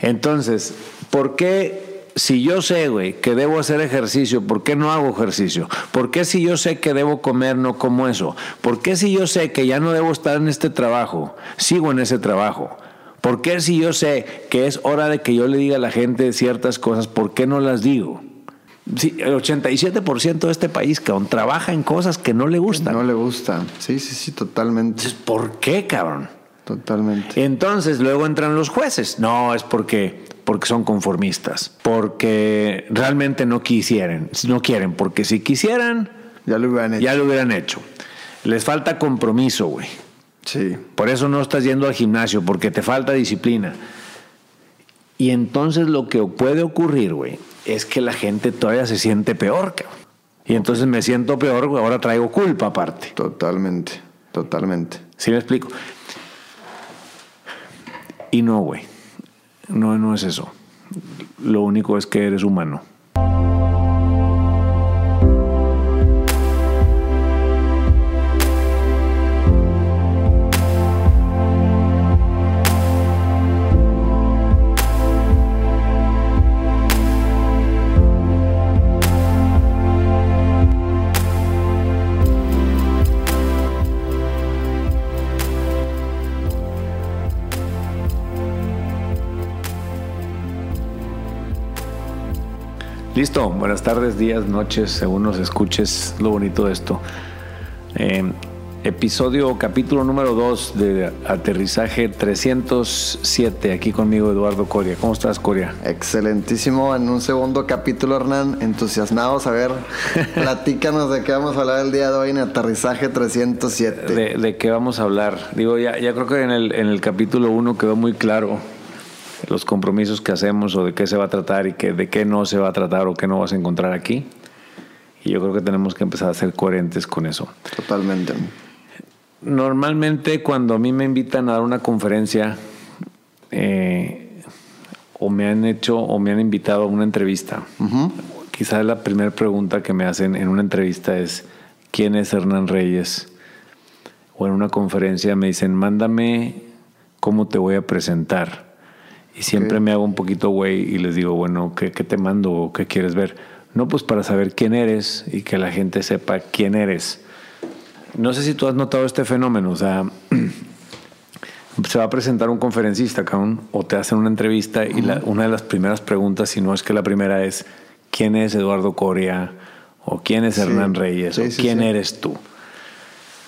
Entonces, ¿por qué si yo sé, güey, que debo hacer ejercicio, ¿por qué no hago ejercicio? ¿Por qué si yo sé que debo comer, no como eso? ¿Por qué si yo sé que ya no debo estar en este trabajo, sigo en ese trabajo? ¿Por qué si yo sé que es hora de que yo le diga a la gente ciertas cosas, ¿por qué no las digo? Sí, el 87% de este país, cabrón, trabaja en cosas que no le gustan. No le gustan. Sí, sí, sí, totalmente. Entonces, ¿por qué, cabrón? Totalmente. Entonces luego entran los jueces. No, es porque porque son conformistas, porque realmente no quisieran, no quieren, porque si quisieran, ya lo hubieran hecho. Ya lo hubieran hecho. Les falta compromiso, güey. Sí. Por eso no estás yendo al gimnasio, porque te falta disciplina. Y entonces lo que puede ocurrir, güey, es que la gente todavía se siente peor, cabrón. Y entonces me siento peor, güey, ahora traigo culpa aparte. Totalmente, totalmente. ¿Sí me explico? Y no, güey. No, no es eso. Lo único es que eres humano. Listo, buenas tardes, días, noches, según nos escuches, lo bonito de esto. Eh, episodio, capítulo número 2 de Aterrizaje 307, aquí conmigo Eduardo Coria. ¿Cómo estás, Coria? Excelentísimo, en un segundo capítulo, Hernán, entusiasmados. A ver, platícanos de qué vamos a hablar el día de hoy en Aterrizaje 307. ¿De, de qué vamos a hablar? Digo, ya, ya creo que en el, en el capítulo 1 quedó muy claro los compromisos que hacemos o de qué se va a tratar y que, de qué no se va a tratar o qué no vas a encontrar aquí. Y yo creo que tenemos que empezar a ser coherentes con eso. Totalmente. Normalmente cuando a mí me invitan a dar una conferencia eh, o me han hecho o me han invitado a una entrevista, quizás la primera pregunta que me hacen en una entrevista es ¿quién es Hernán Reyes? O en una conferencia me dicen mándame cómo te voy a presentar. Y siempre me hago un poquito güey y les digo, bueno, ¿qué, ¿qué, te mando o qué quieres ver? No, pues para saber quién eres y que la gente sepa quién eres. No sé si tú has notado este fenómeno, o sea, se va a presentar un conferencista, cabrón, o te hacen una entrevista y la, una de las primeras preguntas, si no es que la primera es, ¿quién es Eduardo Coria? ¿O quién es Hernán. Reyes? Sí, ¿O sí, quién eres tú?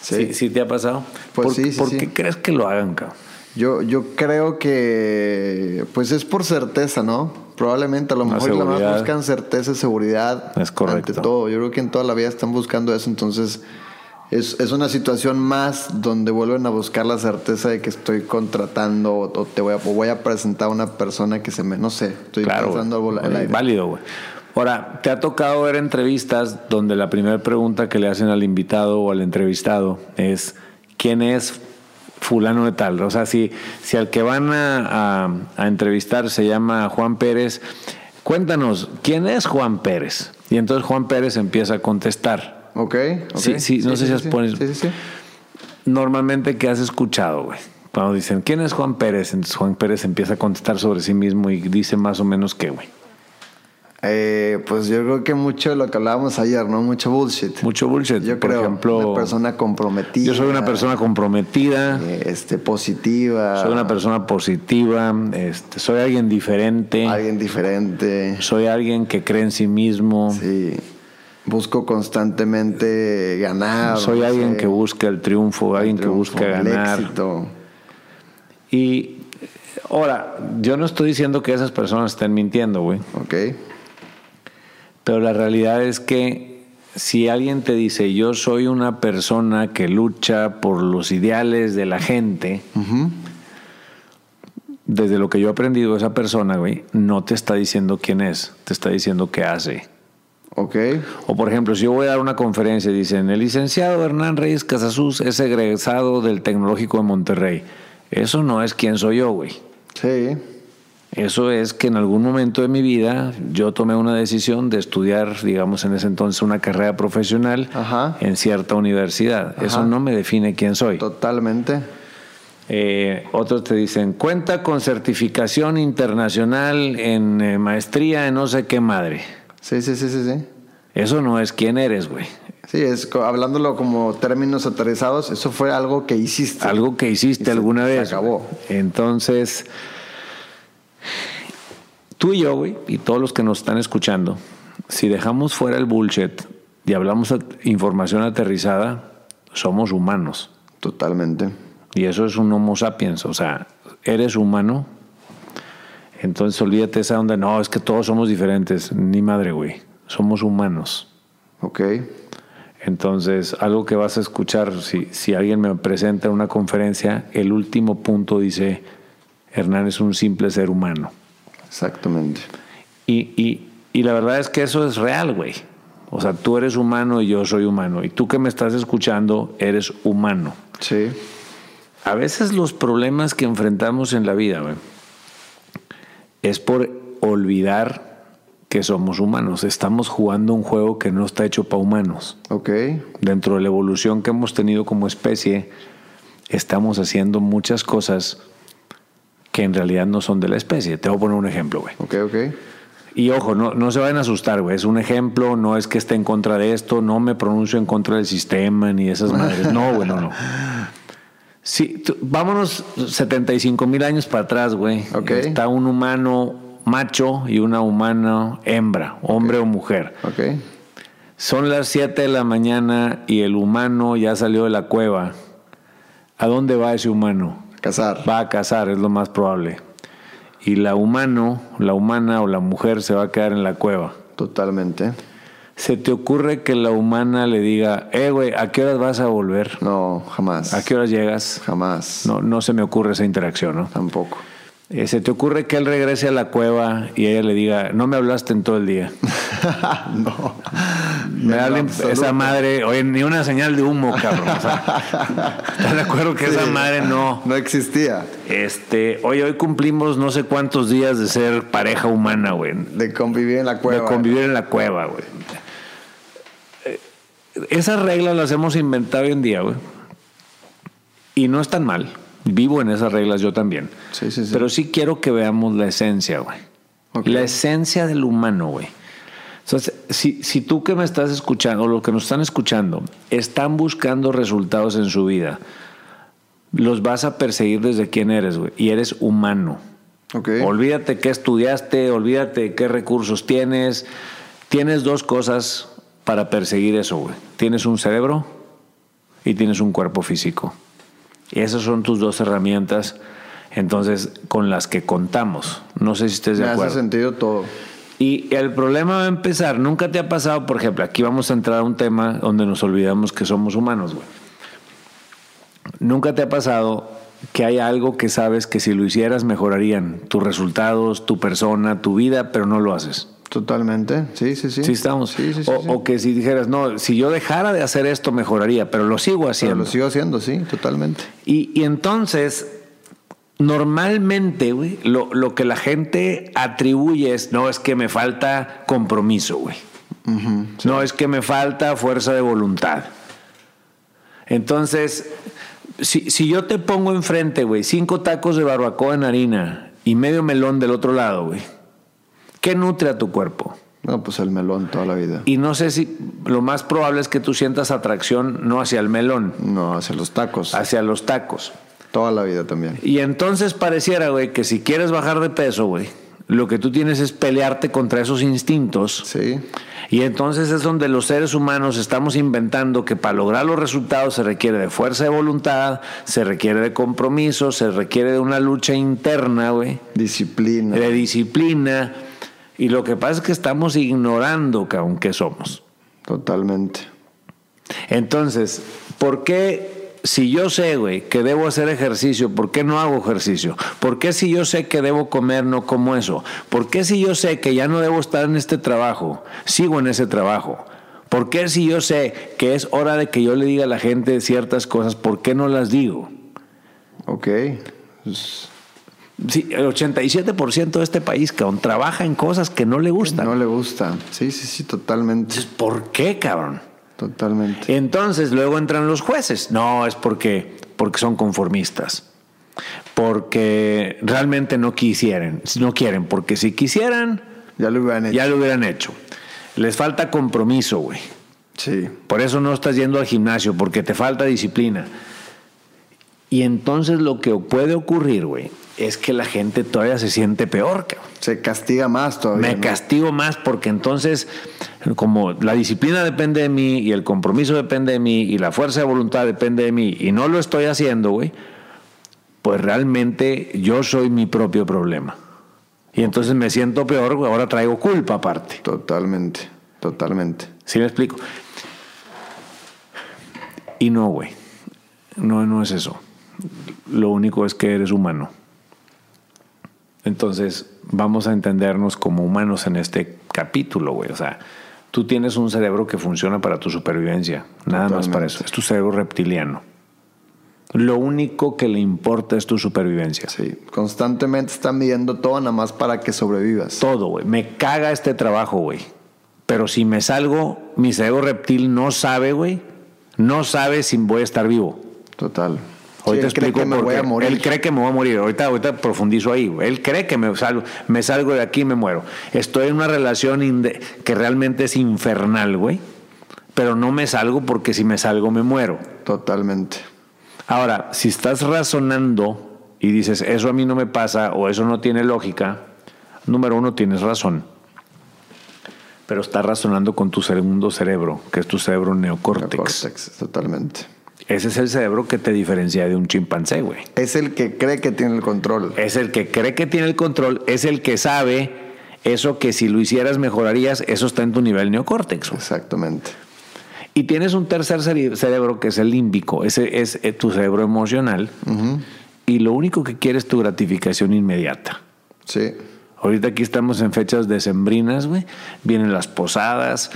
Sí. ¿Sí, te ha pasado? Pues ¿Por, ¿por qué crees que lo hagan, cabrón? Yo, yo creo que pues es por certeza, ¿no? Probablemente a lo La mejor la más buscan certeza y seguridad Es correcto. ante todo. Yo creo que en toda la vida están buscando eso, entonces es, es una situación más donde vuelven a buscar la certeza de que estoy contratando o, o te voy a, o voy a presentar a una persona que se me, no sé, estoy Claro, pensando algo al aire. válido, güey. Ahora, ¿te ha tocado ver entrevistas donde la primera pregunta que le hacen al invitado o al entrevistado es ¿quién es fulano de tal? O sea, si, si al que van a, a- a entrevistar se llama Juan Pérez, cuéntanos, ¿quién es Juan Pérez? Y entonces Juan Pérez empieza a contestar. Ok, ok. Sí, sí, no sé si has sí, sí, sí. Normalmente, ¿qué has escuchado, güey? Cuando dicen, ¿quién es Juan Pérez? Entonces Juan Pérez empieza a contestar sobre sí mismo y dice más o menos qué, güey. Eh, pues yo creo que mucho de lo que hablábamos ayer, ¿no? Mucho bullshit. Mucho bullshit. Yo Por creo, ejemplo, una persona comprometida. yo soy una persona comprometida, este, positiva. soy una persona positiva, este, soy alguien diferente, Alguien diferente. soy alguien que cree en sí mismo, Sí. Busco constantemente ganar. soy no alguien sé, que busca el triunfo, alguien que busca el ganar. éxito. Y ahora, yo no estoy diciendo que esas personas estén mintiendo, güey. Ok. Pero la realidad es que si alguien te dice yo soy una persona que lucha por los ideales de la gente, desde lo que yo he aprendido, esa persona, güey, no te está diciendo quién es, te está diciendo qué hace. Ok. O por ejemplo, si yo voy a dar una conferencia y dicen, el licenciado Hernán Reyes Casasús es egresado del Tecnológico de Monterrey. Eso no es quién soy yo, güey. Sí. Eso es que en algún momento de mi vida yo tomé una decisión de estudiar, digamos, en ese entonces una carrera profesional Ajá. en cierta universidad. Eso no me define quién soy. Totalmente. Eh, otros te dicen, cuenta con certificación internacional en eh, maestría en no sé qué madre. Sí, sí, sí, sí, sí. Eso no es quién eres, güey. Sí, es hablándolo como términos aterrizados, eso fue algo que hiciste. Algo que hiciste Y se- alguna se vez. acabó. güey. Entonces, tú y yo, güey, y todos los que nos están escuchando, si dejamos fuera el bullshit y hablamos información aterrizada, somos humanos. Totalmente. Y eso es un Homo sapiens, o sea, eres humano. Entonces olvídate esa onda, no, es que todos somos diferentes. Ni madre, güey. Somos humanos. Ok. Entonces, algo que vas a escuchar, si, si alguien me presenta en una conferencia, el último punto dice, Hernán es un simple ser humano. Exactamente. Y, y, y la verdad es que eso es real, güey. O sea, tú eres humano y yo soy humano. Y tú que me estás escuchando, eres humano. Sí. A veces los problemas que enfrentamos en la vida, güey, es por olvidar que somos humanos. Estamos jugando un juego que no está hecho para humanos. Ok. Dentro de la evolución que hemos tenido como especie, estamos haciendo muchas cosas que en realidad no son de la especie. Te voy a poner un ejemplo, güey. Ok, ok. Y ojo, no, no se vayan a asustar, güey. Es un ejemplo, no es que esté en contra de esto, no me pronuncio en contra del sistema ni de esas madres. No, güey, no, no. Sí, tú- vámonos 75 mil años para atrás, güey. Ok. Está un humano macho y una humana hembra, hombre o mujer. Ok. Son las 7 de la mañana y el humano ya salió de la cueva. ¿A dónde va ese humano? Casar. Va a cazar, es lo más probable. Y la humano, la humana o la mujer se va a quedar en la cueva. Totalmente. ¿Se te ocurre que la humana le diga, eh, güey, ¿a qué horas vas a volver? No, jamás. ¿A qué horas llegas? Jamás. No, no se me ocurre esa interacción, ¿no? Tampoco. Eh, ¿Se te ocurre que él regrese a la cueva y ella le diga, no me hablaste en todo el día? no. Me da esa madre, oye, ni una señal de humo, cabrón. O sea, ¿Estás de acuerdo que esa madre no? No existía. Este, oye, hoy cumplimos no sé cuántos días de ser pareja humana, güey. De convivir en la cueva. De convivir en la cueva, güey. Eh, Esas reglas las hemos inventado hoy en día, güey. Y no están mal. Vivo en esas reglas yo también. Sí, sí, sí. Pero sí quiero que veamos la esencia, güey. La esencia del humano, güey. Entonces, si, si tú que me estás escuchando, o los que nos están escuchando, están buscando resultados en su vida, los vas a perseguir desde quién eres, güey. Y eres humano. Ok. Olvídate qué estudiaste, olvídate qué recursos tienes. Tienes dos cosas para perseguir eso, güey. Tienes un cerebro y tienes un cuerpo físico. Y esas son tus dos herramientas, entonces, con las que contamos. No sé si estés de Me hace acuerdo. sentido todo. Y el problema va a empezar. Nunca te ha pasado, por ejemplo, aquí vamos a entrar a un tema donde nos olvidamos que somos humanos, güey. Nunca te ha pasado que hay algo que sabes que si lo hicieras mejorarían tus resultados, tu persona, tu vida, pero no lo haces. Totalmente. Sí, sí, sí. Sí, estamos. Sí, sí, sí. o, que si dijeras, no, si yo dejara de hacer esto mejoraría, pero lo sigo Pero haciendo. lo sigo haciendo, sí, totalmente. Y, y entonces, normalmente, güey, lo, lo que la gente atribuye es, no, es que me falta compromiso, güey. No, es que me falta fuerza de voluntad. Entonces, si, si yo te pongo enfrente, güey, cinco tacos de barbacoa en harina y medio melón del otro lado, güey, ¿qué nutre a tu cuerpo? No, pues el melón toda la vida. Y no sé si lo más probable es que tú sientas atracción no hacia el melón, No, hacia los tacos. hacia los tacos. Toda la vida también. Y entonces pareciera, güey, que si quieres bajar de peso, güey, lo que tú tienes es pelearte contra esos instintos. Sí. Y entonces es donde los seres humanos estamos inventando que para lograr los resultados se requiere de fuerza de voluntad, se requiere de compromiso, se requiere de una lucha interna, güey, Disciplina. de disciplina. Y lo que pasa es que estamos ignorando, cabrón, qué somos. Totalmente. Entonces, ¿por qué si yo sé, güey, que debo hacer ejercicio, ¿por qué no hago ejercicio? ¿Por qué si yo sé que debo comer, no como eso? ¿Por qué si yo sé que ya no debo estar en este trabajo, sigo en ese trabajo? ¿Por qué si yo sé que es hora de que yo le diga a la gente ciertas cosas, ¿por qué no las digo? Ok. Sí, el 87% de este país, cabrón, trabaja en cosas que no le gustan. no le gusta. Sí, sí, sí, totalmente. Entonces, ¿por qué, cabrón? Totalmente. Entonces luego entran los jueces. No, es porque, porque son conformistas. porque realmente no quisieran, no quieren, porque si quisieran, Ya lo hubieran hecho. ya lo hubieran hecho. Les falta compromiso, güey. Sí. Por eso no estás yendo al gimnasio, porque te falta disciplina. Y entonces lo que puede ocurrir, güey, es que la gente todavía se siente peor, cabrón. Se castiga más todavía. Me ¿no? castigo más porque entonces, como la disciplina depende de mí y el compromiso depende de mí y la fuerza de voluntad depende de mí y no lo estoy haciendo, güey, pues realmente yo soy mi propio problema. Y entonces me siento peor, güey, ahora traigo culpa aparte. Totalmente. Totalmente. ¿Sí me explico? Y no, güey. No, no es eso. Lo único es que eres humano. Entonces, vamos a entendernos como humanos en este capítulo, güey. O sea, tú tienes un cerebro que funciona para tu supervivencia. Nada más para eso. Es tu cerebro reptiliano. Lo único que le importa es tu supervivencia. Sí. Constantemente están midiendo todo nada más para que sobrevivas. Todo, güey. Me caga este trabajo, güey. Pero si me salgo, mi cerebro reptil no sabe, güey. No sabe si voy a estar vivo. Total. Ahorita él cree explico que me voy a morir. Él cree que me voy a morir. Ahorita, ahorita profundizo ahí. Él cree que me salgo, me salgo de aquí y me muero. Estoy en una relación que realmente es infernal, güey. Pero no me salgo porque si me salgo me muero. Totalmente. Ahora, si estás razonando y dices, eso a mí no me pasa o eso no tiene lógica, número uno, tienes razón. Pero estás razonando con tu segundo cerebro, que es tu cerebro neocórtex. Neocórtex, totalmente. Ese es el cerebro que te diferencia de un chimpancé, güey. Es el que cree que tiene el control. Es el que cree que tiene el control, es el que sabe eso que si lo hicieras mejorarías, eso está en tu nivel neocórtex. güey. Exactamente. Y tienes un tercer cere- cerebro que es el límbico, ese es eh, tu cerebro emocional. Y lo único que quiere es tu gratificación inmediata. Sí. Ahorita aquí estamos en fechas decembrinas, güey. Vienen las posadas.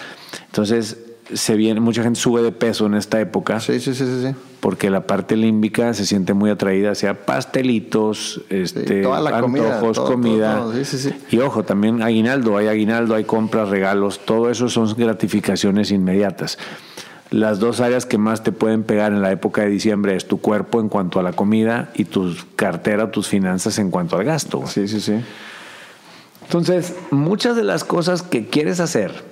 Entonces, se viene, mucha gente sube de peso en esta época Sí, sí, sí, sí. sí. porque la parte límbica se siente muy atraída hacia pastelitos, este, toda la comida, antojos, todo, comida. todo, todo. Y ojo, también aguinaldo, hay aguinaldo, hay compras, regalos, todo eso son gratificaciones inmediatas. Las dos áreas que más te pueden pegar en la época de diciembre es tu cuerpo en cuanto a la comida y tu cartera, tus finanzas en cuanto al gasto. Sí, sí, sí. Entonces, muchas de las cosas que quieres hacer,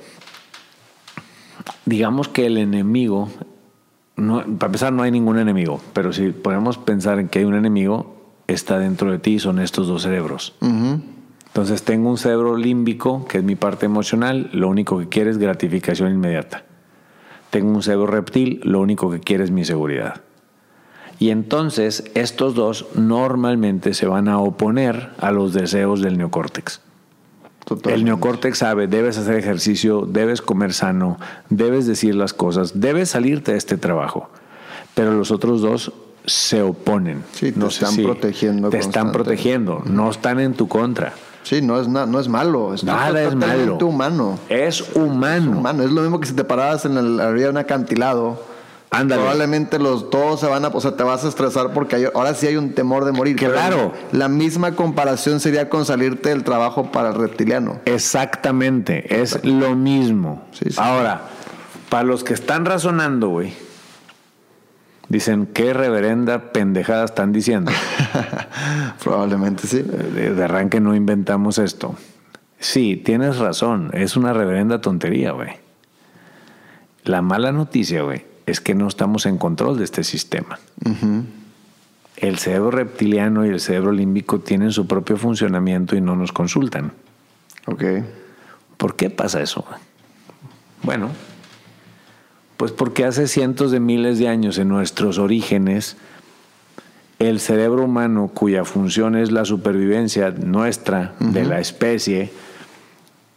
digamos que el enemigo, no, para empezar no hay ningún enemigo, pero si podemos pensar en que hay un enemigo, está dentro de ti, son estos dos cerebros. Entonces tengo un cerebro límbico, que es mi parte emocional, lo único que quiere es gratificación inmediata. Tengo un cerebro reptil, lo único que quiere es mi seguridad. Y entonces estos dos normalmente se van a oponer a los deseos del neocórtex. Totalmente. El neocórtex sabe, debes hacer ejercicio, debes comer sano, debes decir las cosas, debes salirte de este trabajo. Pero los otros dos se oponen. Sí, te están protegiendo Te están protegiendo, no están en tu contra. Sí, no es, na- no es malo. Es Nada es malo. humano. Es humano. Humano. Es lo mismo que si te pararas en la orilla de un acantilado. Ándale. Probablemente los todos se van a, o sea, te vas a estresar porque hay- ahora sí hay un temor de morir. Claro. La misma comparación sería con salirte del trabajo para el reptiliano. Exactamente, es lo mismo. Sí, sí. Ahora, para los que están razonando, güey, dicen, qué reverenda pendejada están diciendo. Probablemente sí. de, de arranque no inventamos esto. Sí, tienes razón, es una reverenda tontería, güey. La mala noticia, güey, es que no estamos en control de este sistema. El cerebro reptiliano y el cerebro límbico tienen su propio funcionamiento y no nos consultan. Ok. ¿Por qué pasa eso? Bueno, pues porque hace cientos de miles de años en nuestros orígenes, el cerebro humano, cuya función es la supervivencia nuestra, de la especie,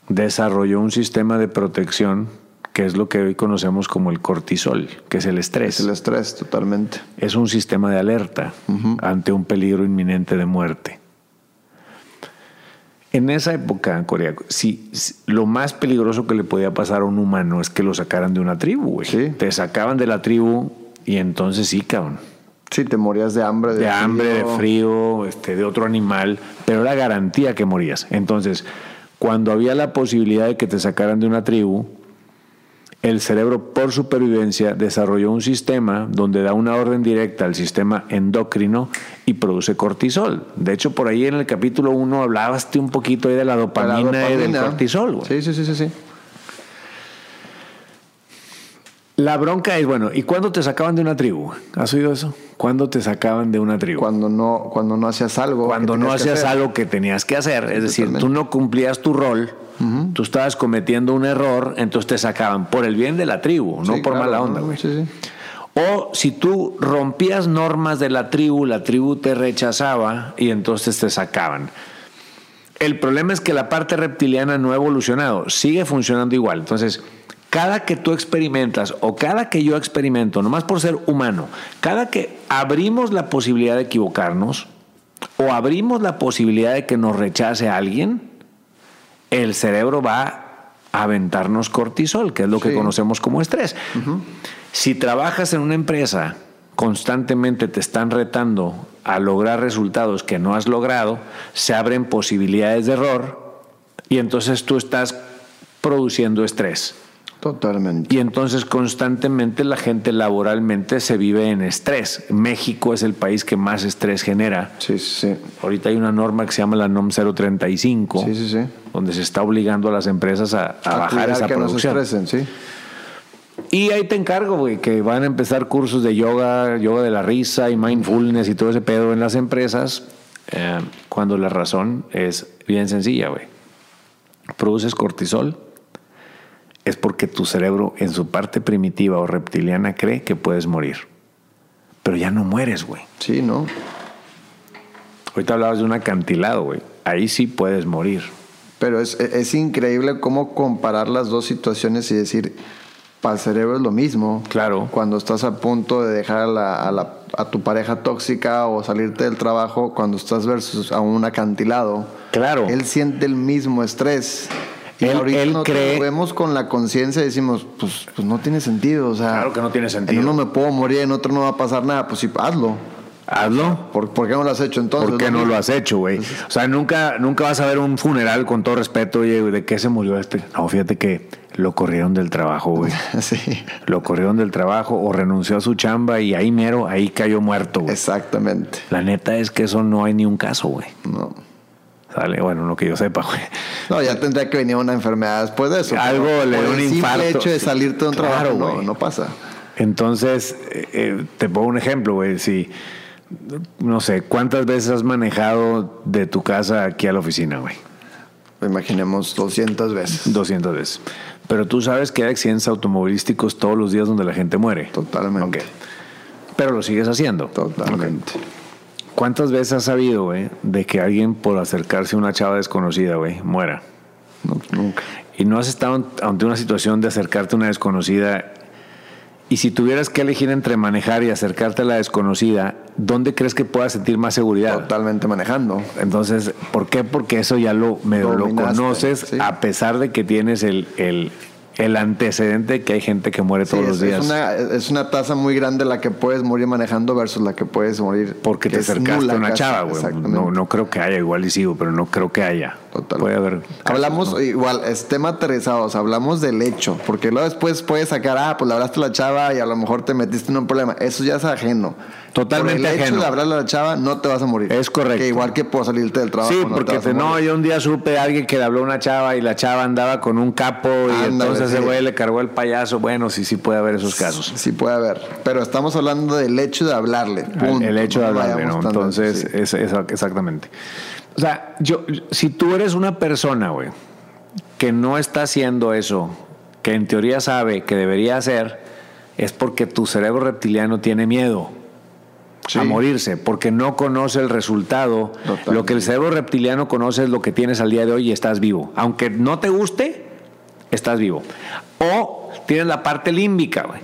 desarrolló un sistema de protección que es lo que hoy conocemos como el cortisol, que es el estrés. El estrés, totalmente. Es un sistema de alerta ante un peligro inminente de muerte. En esa época, Corea, si, si- lo más peligroso que le podía pasar a un humano es que lo sacaran de una tribu, güey. Sí. Te sacaban de la tribu y entonces sí, cabrón. Sí, te morías de hambre. De hambre, de frío, este, de otro animal, pero era garantía que morías. Entonces, cuando había la posibilidad de que te sacaran de una tribu, el cerebro por supervivencia desarrolló un sistema donde da una orden directa al sistema endocrino y produce cortisol. De hecho, por ahí en el capítulo 1 hablabas un poquito de la dopamina, y del cortisol. Sí, sí, sí, sí, sí. La bronca es, bueno, ¿y cuándo te sacaban de una tribu? ¿Has oído eso? ¿Cuándo te sacaban de una tribu? Cuando no, cuando no hacías algo. Cuando no hacías algo que tenías que hacer. Es decir, tú no cumplías tu rol, tú estabas cometiendo un error, entonces te sacaban por el bien de la tribu, no por mala onda, güey. Sí, o si tú rompías normas de la tribu, la tribu te rechazaba y entonces te sacaban. El problema es que la parte reptiliana no ha evolucionado, sigue funcionando igual. Entonces, cada que tú experimentas o cada que yo experimento, nomás por ser humano, cada que abrimos la posibilidad de equivocarnos o abrimos la posibilidad de que nos rechace alguien, el cerebro va a aventarnos cortisol, que es lo que conocemos como estrés. Si trabajas en una empresa, constantemente te están retando a lograr resultados que no has logrado, se abren posibilidades de error y entonces tú estás produciendo estrés. Totalmente. Y entonces constantemente la gente laboralmente se vive en estrés. México es el país que más estrés genera. Sí, sí. Ahorita hay una norma que se llama la NOM 035, sí, sí, sí. donde se está obligando a las empresas a, bajar esa que producción. No se estresen, sí. Y ahí te encargo, güey, que van a empezar cursos de yoga, yoga de la risa y mindfulness y todo ese pedo en las empresas, eh, cuando la razón es bien sencilla, güey. Produces cortisol, es porque tu cerebro en su parte primitiva o reptiliana cree que puedes morir. Pero ya no mueres, güey. Sí, ¿no? Ahorita hablabas de un acantilado, güey. Ahí sí puedes morir. Pero es, es, increíble cómo comparar las dos situaciones y decir, para el cerebro es lo mismo. Claro. Cuando estás a punto de dejar a, la, a, tu pareja tóxica o salirte del trabajo, cuando estás versus a un acantilado. Claro. Él siente el mismo estrés. Y él, ahorita nos vemos con la conciencia y decimos, pues, pues no tiene sentido. O sea, claro que no tiene sentido. En uno me puedo morir, en otro no va a pasar nada. Pues sí, hazlo. Hazlo. ¿Por, qué no lo has hecho entonces? ¿Por qué no lo has hecho, güey? O sea, nunca, nunca vas a ver un funeral con todo respeto, oye, ¿de qué se murió este? No, fíjate que lo corrieron del trabajo, güey. sí. Lo corrieron del trabajo o renunció a su chamba y ahí mero, ahí cayó muerto, güey. Exactamente. La neta es que eso no hay ni un caso, güey. No. Sale, bueno, lo que yo sepa, güey. No, ya tendría que venir una enfermedad después de eso. Algo le dio un infarto. El hecho de salirte de un trabajo, no, no pasa. Entonces, eh, eh, te pongo un ejemplo, güey. Si, no sé, ¿cuántas veces has manejado de tu casa aquí a la oficina, güey? Imaginemos 200 veces. 200 veces. Pero tú sabes que hay accidentes automovilísticos todos los días donde la gente muere. Totalmente. Pero lo sigues haciendo. Totalmente. ¿Cuántas veces has sabido, güey, de que alguien por acercarse a una chava desconocida, güey, muera? nunca. Y no has estado ante una situación de acercarte a una desconocida. Y si tuvieras que elegir entre manejar y acercarte a la desconocida, ¿dónde crees que puedas sentir más seguridad? Totalmente manejando. Entonces, ¿por qué? Porque eso ya lo, lo conoces, a pesar de que tienes el, el el antecedente que hay gente que muere todos los días. Es una, es una tasa muy grande la que puedes morir manejando versus la que puedes morir. Porque te acercaste a una chava, güey. No, no creo que haya, igual y sigo, pero no creo que haya. Total. Puede haber. hablamos, igual, es tema aterrizado, hablamos del hecho, porque luego después puedes sacar, ah, pues le hablaste a la chava y a lo mejor te metiste en un problema. Eso ya es ajeno. Totalmente Por el hecho de hablarle a la chava, no te vas a morir. Es correcto. Que igual que por salirte del trabajo. Sí, porque no, yo un día supe a alguien que le habló a una chava y la chava andaba con un capo y entonces ese güey le cargó el payaso. Bueno, sí, sí puede haber esos casos. Sí puede haber. Pero estamos hablando del hecho de hablarle. El, hecho de hablarle, ¿no? Entonces, es, exactamente. O sea, yo, si tú eres una persona, güey, que no está haciendo eso, que en teoría sabe que debería hacer, es porque tu cerebro reptiliano tiene miedo a morirse, porque no conoce el resultado. Lo que el cerebro reptiliano conoce es lo que tienes al día de hoy y estás vivo. Aunque no te guste, estás vivo. O tienes la parte límbica, güey.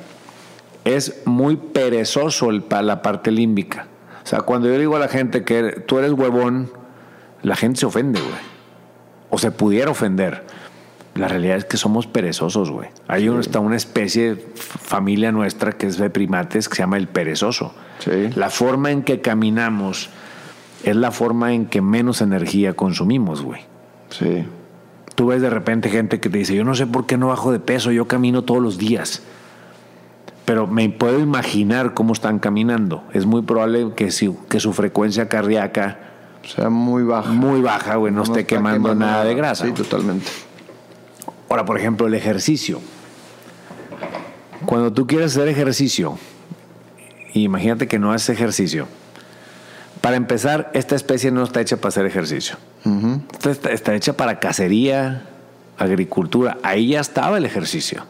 Es muy perezoso el, la parte límbica. O sea, cuando yo digo a la gente que tú eres huevón, la gente se ofende, güey. O se pudiera ofender. La realidad es que somos perezosos, güey. Hay una, una especie, familia nuestra, que es de primates, que se llama el perezoso. La forma en que caminamos es la forma en que menos energía consumimos, güey. Sí. Tú ves de repente gente que te dice, yo no sé por qué no bajo de peso, yo camino todos los días. Pero me puedo imaginar cómo están caminando. Es muy probable que, si, que su frecuencia cardíaca sea muy baja. Muy baja, güey, no, esté quemando, nada de grasa. Sí, totalmente. Ahora, por ejemplo, el ejercicio. Cuando tú quieres hacer ejercicio, imagínate que no haces ejercicio. Para empezar, esta especie no está hecha para hacer ejercicio. está, hecha para cacería, agricultura. Ahí ya estaba el ejercicio.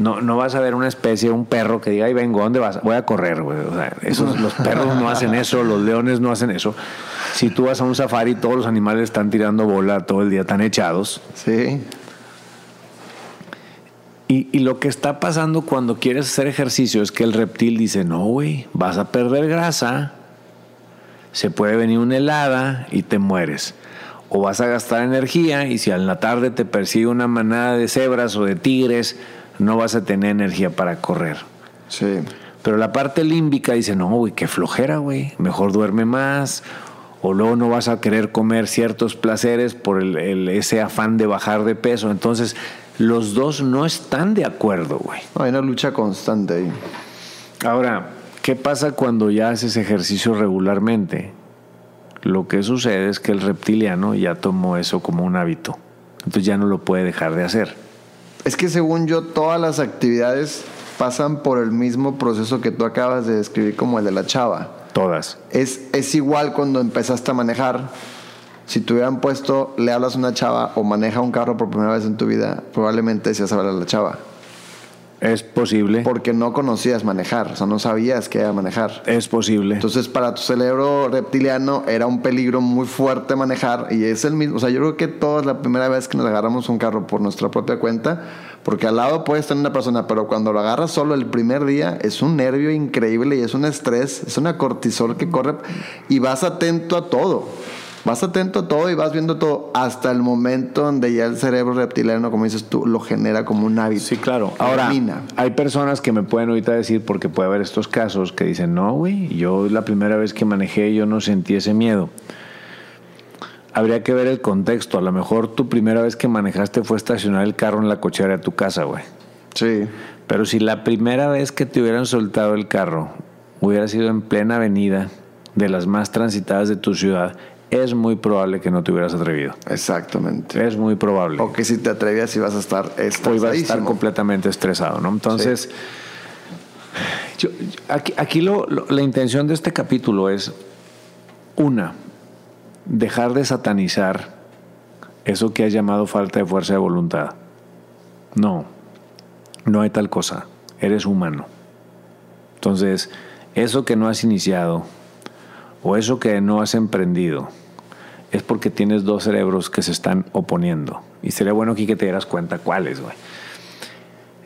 No, no vas a ver una especie, un perro que diga, ahí vengo, ¿dónde vas? Voy a correr, güey. O sea, esos, los perros no hacen eso, los leones no hacen eso. Si tú vas a un safari, todos los animales están tirando bola todo el día, están echados. Sí. Y, lo que está pasando cuando quieres hacer ejercicio es que el reptil dice, no, güey, vas a perder grasa, se puede venir una helada y te mueres. O vas a gastar energía y si a la tarde te persigue una manada de cebras o de tigres, no vas a tener energía para correr. Sí. Pero la parte límbica dice, no, güey, qué flojera, güey, mejor duerme más. O luego no vas a querer comer ciertos placeres por el, ese afán de bajar de peso. Entonces, los dos no están de acuerdo, güey. hay una lucha constante ahí. Ahora, ¿qué pasa cuando ya haces ejercicio regularmente? Lo que sucede es que el reptiliano ya tomó eso como un hábito. Entonces ya no lo puede dejar de hacer. Es que según yo, todas las actividades pasan por el mismo proceso que tú acabas de describir como el de la chava. Todas. Es, es igual cuando empezaste a manejar si te hubieran puesto, le hablas a una chava o maneja un carro por primera vez en tu vida, probablemente seas hablar a la chava. Es posible. Porque no conocías manejar, o sea, no sabías que era manejar. Es posible. Entonces, para tu cerebro reptiliano era un peligro muy fuerte manejar y es el mismo. O sea, yo creo que todos la primera vez que nos agarramos un carro por nuestra propia cuenta, porque al lado puedes tener una persona, pero cuando lo agarras solo el primer día, es un nervio increíble y es un estrés, es una cortisol que corre y vas atento a todo. Vas atento a todo y vas viendo todo hasta el momento donde ya el cerebro reptiliano, como dices tú, lo genera como un hábito. Sí, claro. Ahora, hay personas que me pueden ahorita decir, porque puede haber estos casos, que dicen, no, güey, yo la primera vez que manejé yo no sentí ese miedo. Habría que ver el contexto. A lo mejor tu primera vez que manejaste fue estacionar el carro en la cochera de tu casa, güey. Sí. Pero si la primera vez que te hubieran soltado el carro hubiera sido en plena avenida de las más transitadas de tu ciudad, es muy probable que no te hubieras atrevido. Exactamente. Es muy probable. O que si te atrevías ibas a estar estresado. ibas a estar completamente estresado, ¿no? Entonces, yo, aquí, aquí lo, la intención de este capítulo es, una, dejar de satanizar eso que has llamado falta de fuerza de voluntad. No, no hay tal cosa. Eres humano. Entonces, eso que no has iniciado o eso que no has emprendido, es porque tienes dos cerebros que se están oponiendo. Y sería bueno aquí que te dieras cuenta cuáles, güey.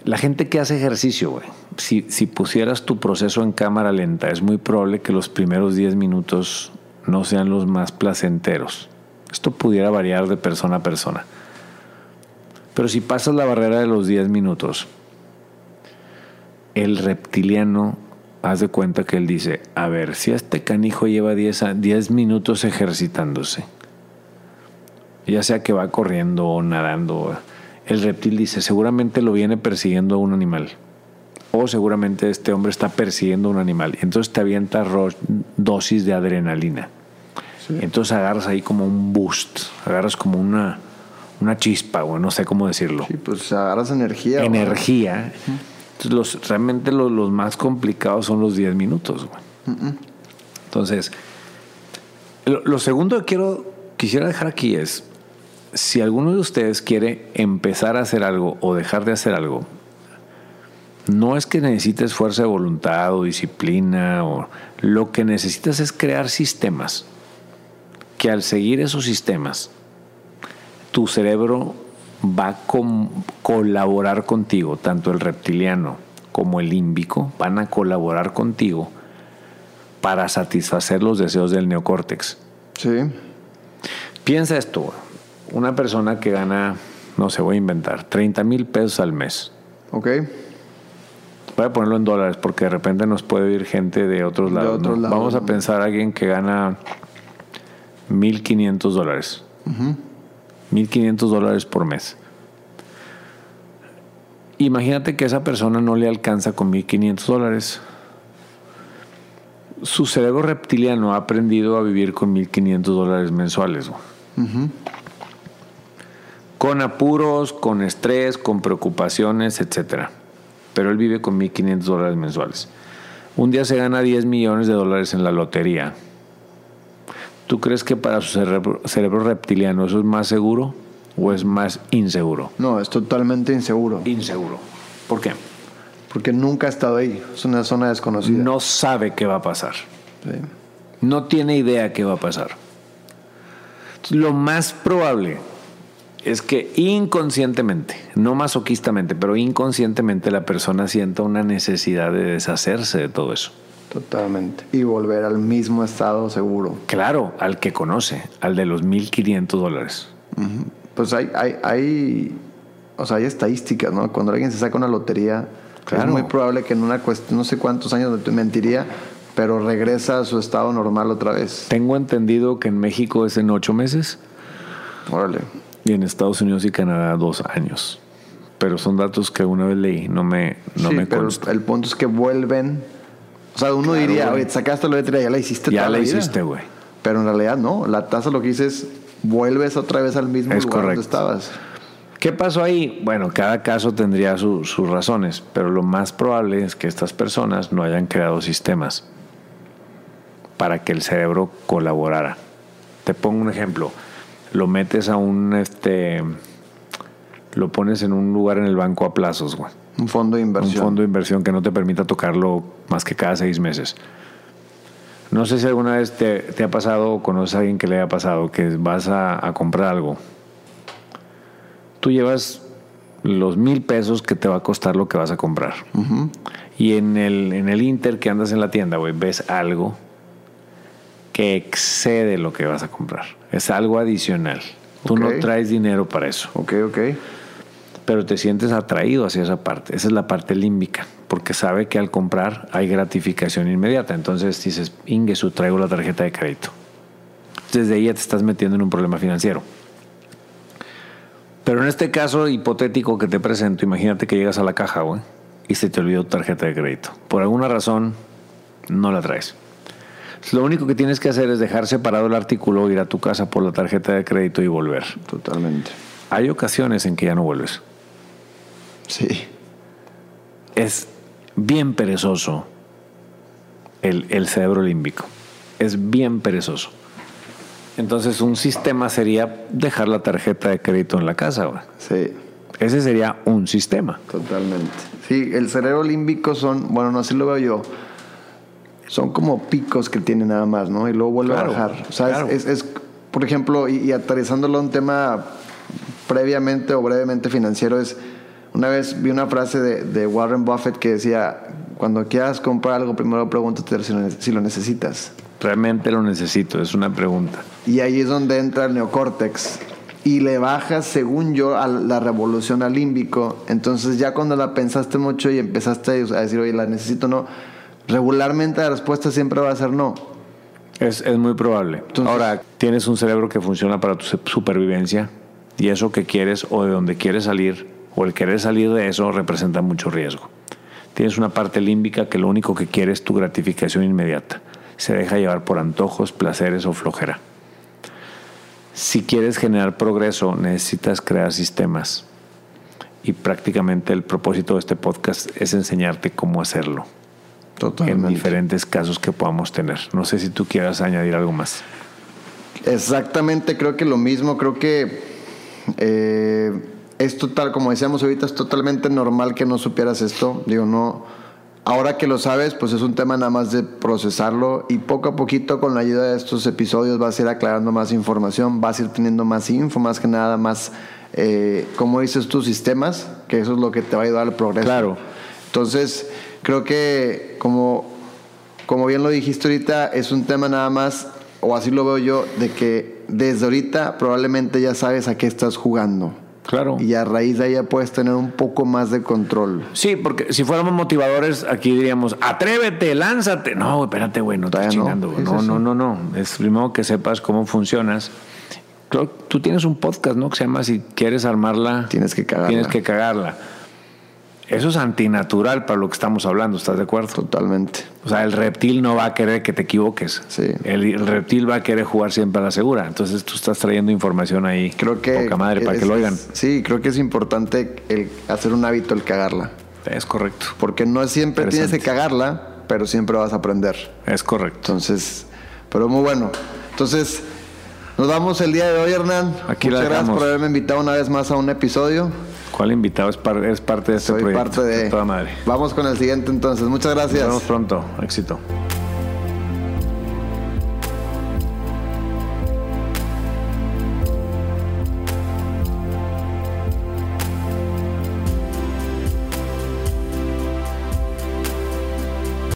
La gente que hace ejercicio, güey, si, si pusieras tu proceso en cámara lenta, es muy probable que los primeros 10 minutos no sean los más placenteros. Esto pudiera variar de persona a persona. Pero si pasas la barrera de los 10 minutos, el reptiliano haz de cuenta que él dice, a ver, si este canijo lleva 10 minutos ejercitándose, ya sea que va corriendo o nadando, el reptil dice, seguramente lo viene persiguiendo a un animal. O seguramente este hombre está persiguiendo a un animal. Entonces te avienta dosis de adrenalina. Entonces agarras ahí como un boost, agarras como una, una chispa, o no sé cómo decirlo. Sí, pues agarras energía. Energía los, realmente los, más complicados son los 10 minutos. Entonces, lo, segundo que quiero, quisiera dejar aquí es, si alguno de ustedes quiere empezar a hacer algo o dejar de hacer algo, no es que necesites fuerza de voluntad o disciplina, o lo que necesitas es crear sistemas que al seguir esos sistemas, tu cerebro va a colaborar contigo, tanto el reptiliano como el límbico van a colaborar contigo para satisfacer los deseos del neocórtex. Sí. Piensa esto, una persona que gana, no sé, voy a inventar, 30 mil pesos al mes. Ok. Voy a ponerlo en dólares porque de repente nos puede ir gente de otros lados. Vamos a pensar a alguien que gana 1.500 dólares. Uh 1.500 dólares por mes. Imagínate que esa persona no le alcanza con 1.500 dólares. Su cerebro reptiliano ha aprendido a vivir con 1.500 dólares mensuales. Con apuros, con estrés, con preocupaciones, etc. Pero él vive con 1.500 dólares mensuales. Un día se gana 10 millones de dólares en la lotería. ¿Tú crees que para su cerebro, cerebro reptiliano eso es más seguro? o es más inseguro? No, es totalmente inseguro. Inseguro. ¿Por qué? Porque nunca ha estado ahí. Es una zona desconocida. No sabe qué va a pasar. No tiene idea qué va a pasar. Lo más probable es que inconscientemente, no masoquistamente, pero inconscientemente la persona sienta una necesidad de deshacerse de todo eso. Totalmente. Y volver al mismo estado seguro. Claro, al que conoce, al de los 1.500 dólares pues hay, hay, hay, o sea, hay estadísticas, ¿no? Cuando alguien se saca una lotería, es muy probable que en una cuestión, no sé cuántos años mentiría, pero regresa a su estado normal otra vez. Tengo entendido que en México es en ocho meses. Órale. Y en Estados Unidos y Canadá dos años. Pero son datos que una vez leí, no me, no sí, me pero el punto es que vuelven. O sea, uno diría, oye, sacaste la lotería, ya la hiciste Ya la hiciste, güey. Pero en realidad no. La tasa lo que dice es vuelves otra vez al mismo lugar donde estabas. ¿Qué pasó ahí? Bueno, cada caso tendría sus razones, pero lo más probable es que estas personas no hayan creado sistemas para que el cerebro colaborara. Te pongo un ejemplo. Lo metes a un, este, lo pones en un lugar en el banco a plazos, güey. Un fondo de inversión. Un fondo de inversión que no te permita tocarlo más que cada seis meses. No sé si alguna vez te, ha pasado o conoces a alguien que le haya pasado que vas a, comprar algo. Tú llevas los mil pesos que te va a costar lo que vas a comprar. Y en el, en el Inter que andas en la tienda, güey, ves algo que excede lo que vas a comprar. Es algo adicional. Tú no traes dinero para eso. Ok, ok. Pero te sientes atraído hacia esa parte. Esa es la parte límbica porque sabe que al comprar hay gratificación inmediata. Entonces dices, Ingesu, traigo la tarjeta de crédito. Desde ahí ya te estás metiendo en un problema financiero. Pero en este caso hipotético que te presento, imagínate que llegas a la caja, güey, y se te olvidó tu tarjeta de crédito. Por alguna razón, no la traes. Lo único que tienes que hacer es dejar separado el artículo, ir a tu casa por la tarjeta de crédito y volver. Totalmente. Hay ocasiones en que ya no vuelves. Sí. Es bien perezoso el, cerebro límbico. Es bien perezoso. Entonces, un sistema sería dejar la tarjeta de crédito en la casa. Güey. Sí. Ese sería un sistema. Totalmente. Sí, el cerebro límbico son, bueno, no así lo veo yo, son como picos que tiene nada más, ¿no? Y luego vuelve a bajar. O sea, es, por ejemplo, y, y aterrizándolo a un tema previamente o brevemente financiero, es una vez vi una frase de, Warren Buffett que decía, cuando quieras comprar algo, primero pregúntate si lo, necesitas. Realmente lo necesito, es una pregunta. Y ahí es donde entra el neocórtex. Y le bajas, según yo, a la revolución al límbico. Entonces ya cuando la pensaste mucho y empezaste a decir, oye, la necesito no, regularmente la respuesta siempre va a ser no. Es, es muy probable. Ahora, tienes un cerebro que funciona para tu supervivencia y eso que quieres o de donde quieres salir o el querer salir de eso representa mucho riesgo. Tienes una parte límbica que lo único que quiere es tu gratificación inmediata. Se deja llevar por antojos, placeres o flojera. Si quieres generar progreso, necesitas crear sistemas. Y prácticamente el propósito de este podcast es enseñarte cómo hacerlo. Totalmente. En diferentes casos que podamos tener. No sé si tú quieras añadir algo más. Exactamente, creo que lo mismo. Creo que eh, es total, como decíamos ahorita, es totalmente normal que no supieras esto. Digo, no. Ahora que lo sabes, pues es un tema nada más de procesarlo y poco a poquito con la ayuda de estos episodios vas a ir aclarando más información, vas a ir teniendo más info, más que nada, más, eh, como dices tus sistemas, que eso es lo que te va a ayudar al progreso. Claro. Entonces, creo que como, como bien lo dijiste ahorita, es un tema nada más, o así lo veo yo, de que desde ahorita probablemente ya sabes a qué estás jugando. Claro. Y a raíz de ya puedes tener un poco más de control. Sí, porque si fuéramos motivadores, aquí diríamos, atrévete, lánzate. No, espérate, güey, no estás chingando. No, no, no, no. Es primero que sepas cómo funcionas. creo que tú tienes un podcast, ¿no? Que se llama Si quieres armarla, Tienes que cagarla. Tienes que cagarla. Eso es antinatural para lo que estamos hablando, ¿estás de acuerdo? Totalmente. O sea, el reptil no va a querer que te equivoques. Sí. El, el reptil va a querer jugar siempre a la segura. Entonces tú estás trayendo información ahí. Creo que. Poca madre, para es- que lo oigan. Sí, creo que es importante el hacer un hábito el cagarla. Es correcto. Porque no siempre tienes que cagarla, pero siempre vas a aprender. Es correcto. Entonces, pero muy bueno. Entonces, nos vamos el día de hoy, Hernán. Aquí la Muchas gracias por haberme invitado una vez más a un episodio. ¿Cuál invitado es, par- es parte de este Soy proyecto? parte de. Toda madre. Vamos con el siguiente entonces. Muchas Nos gracias. vemos pronto. Éxito.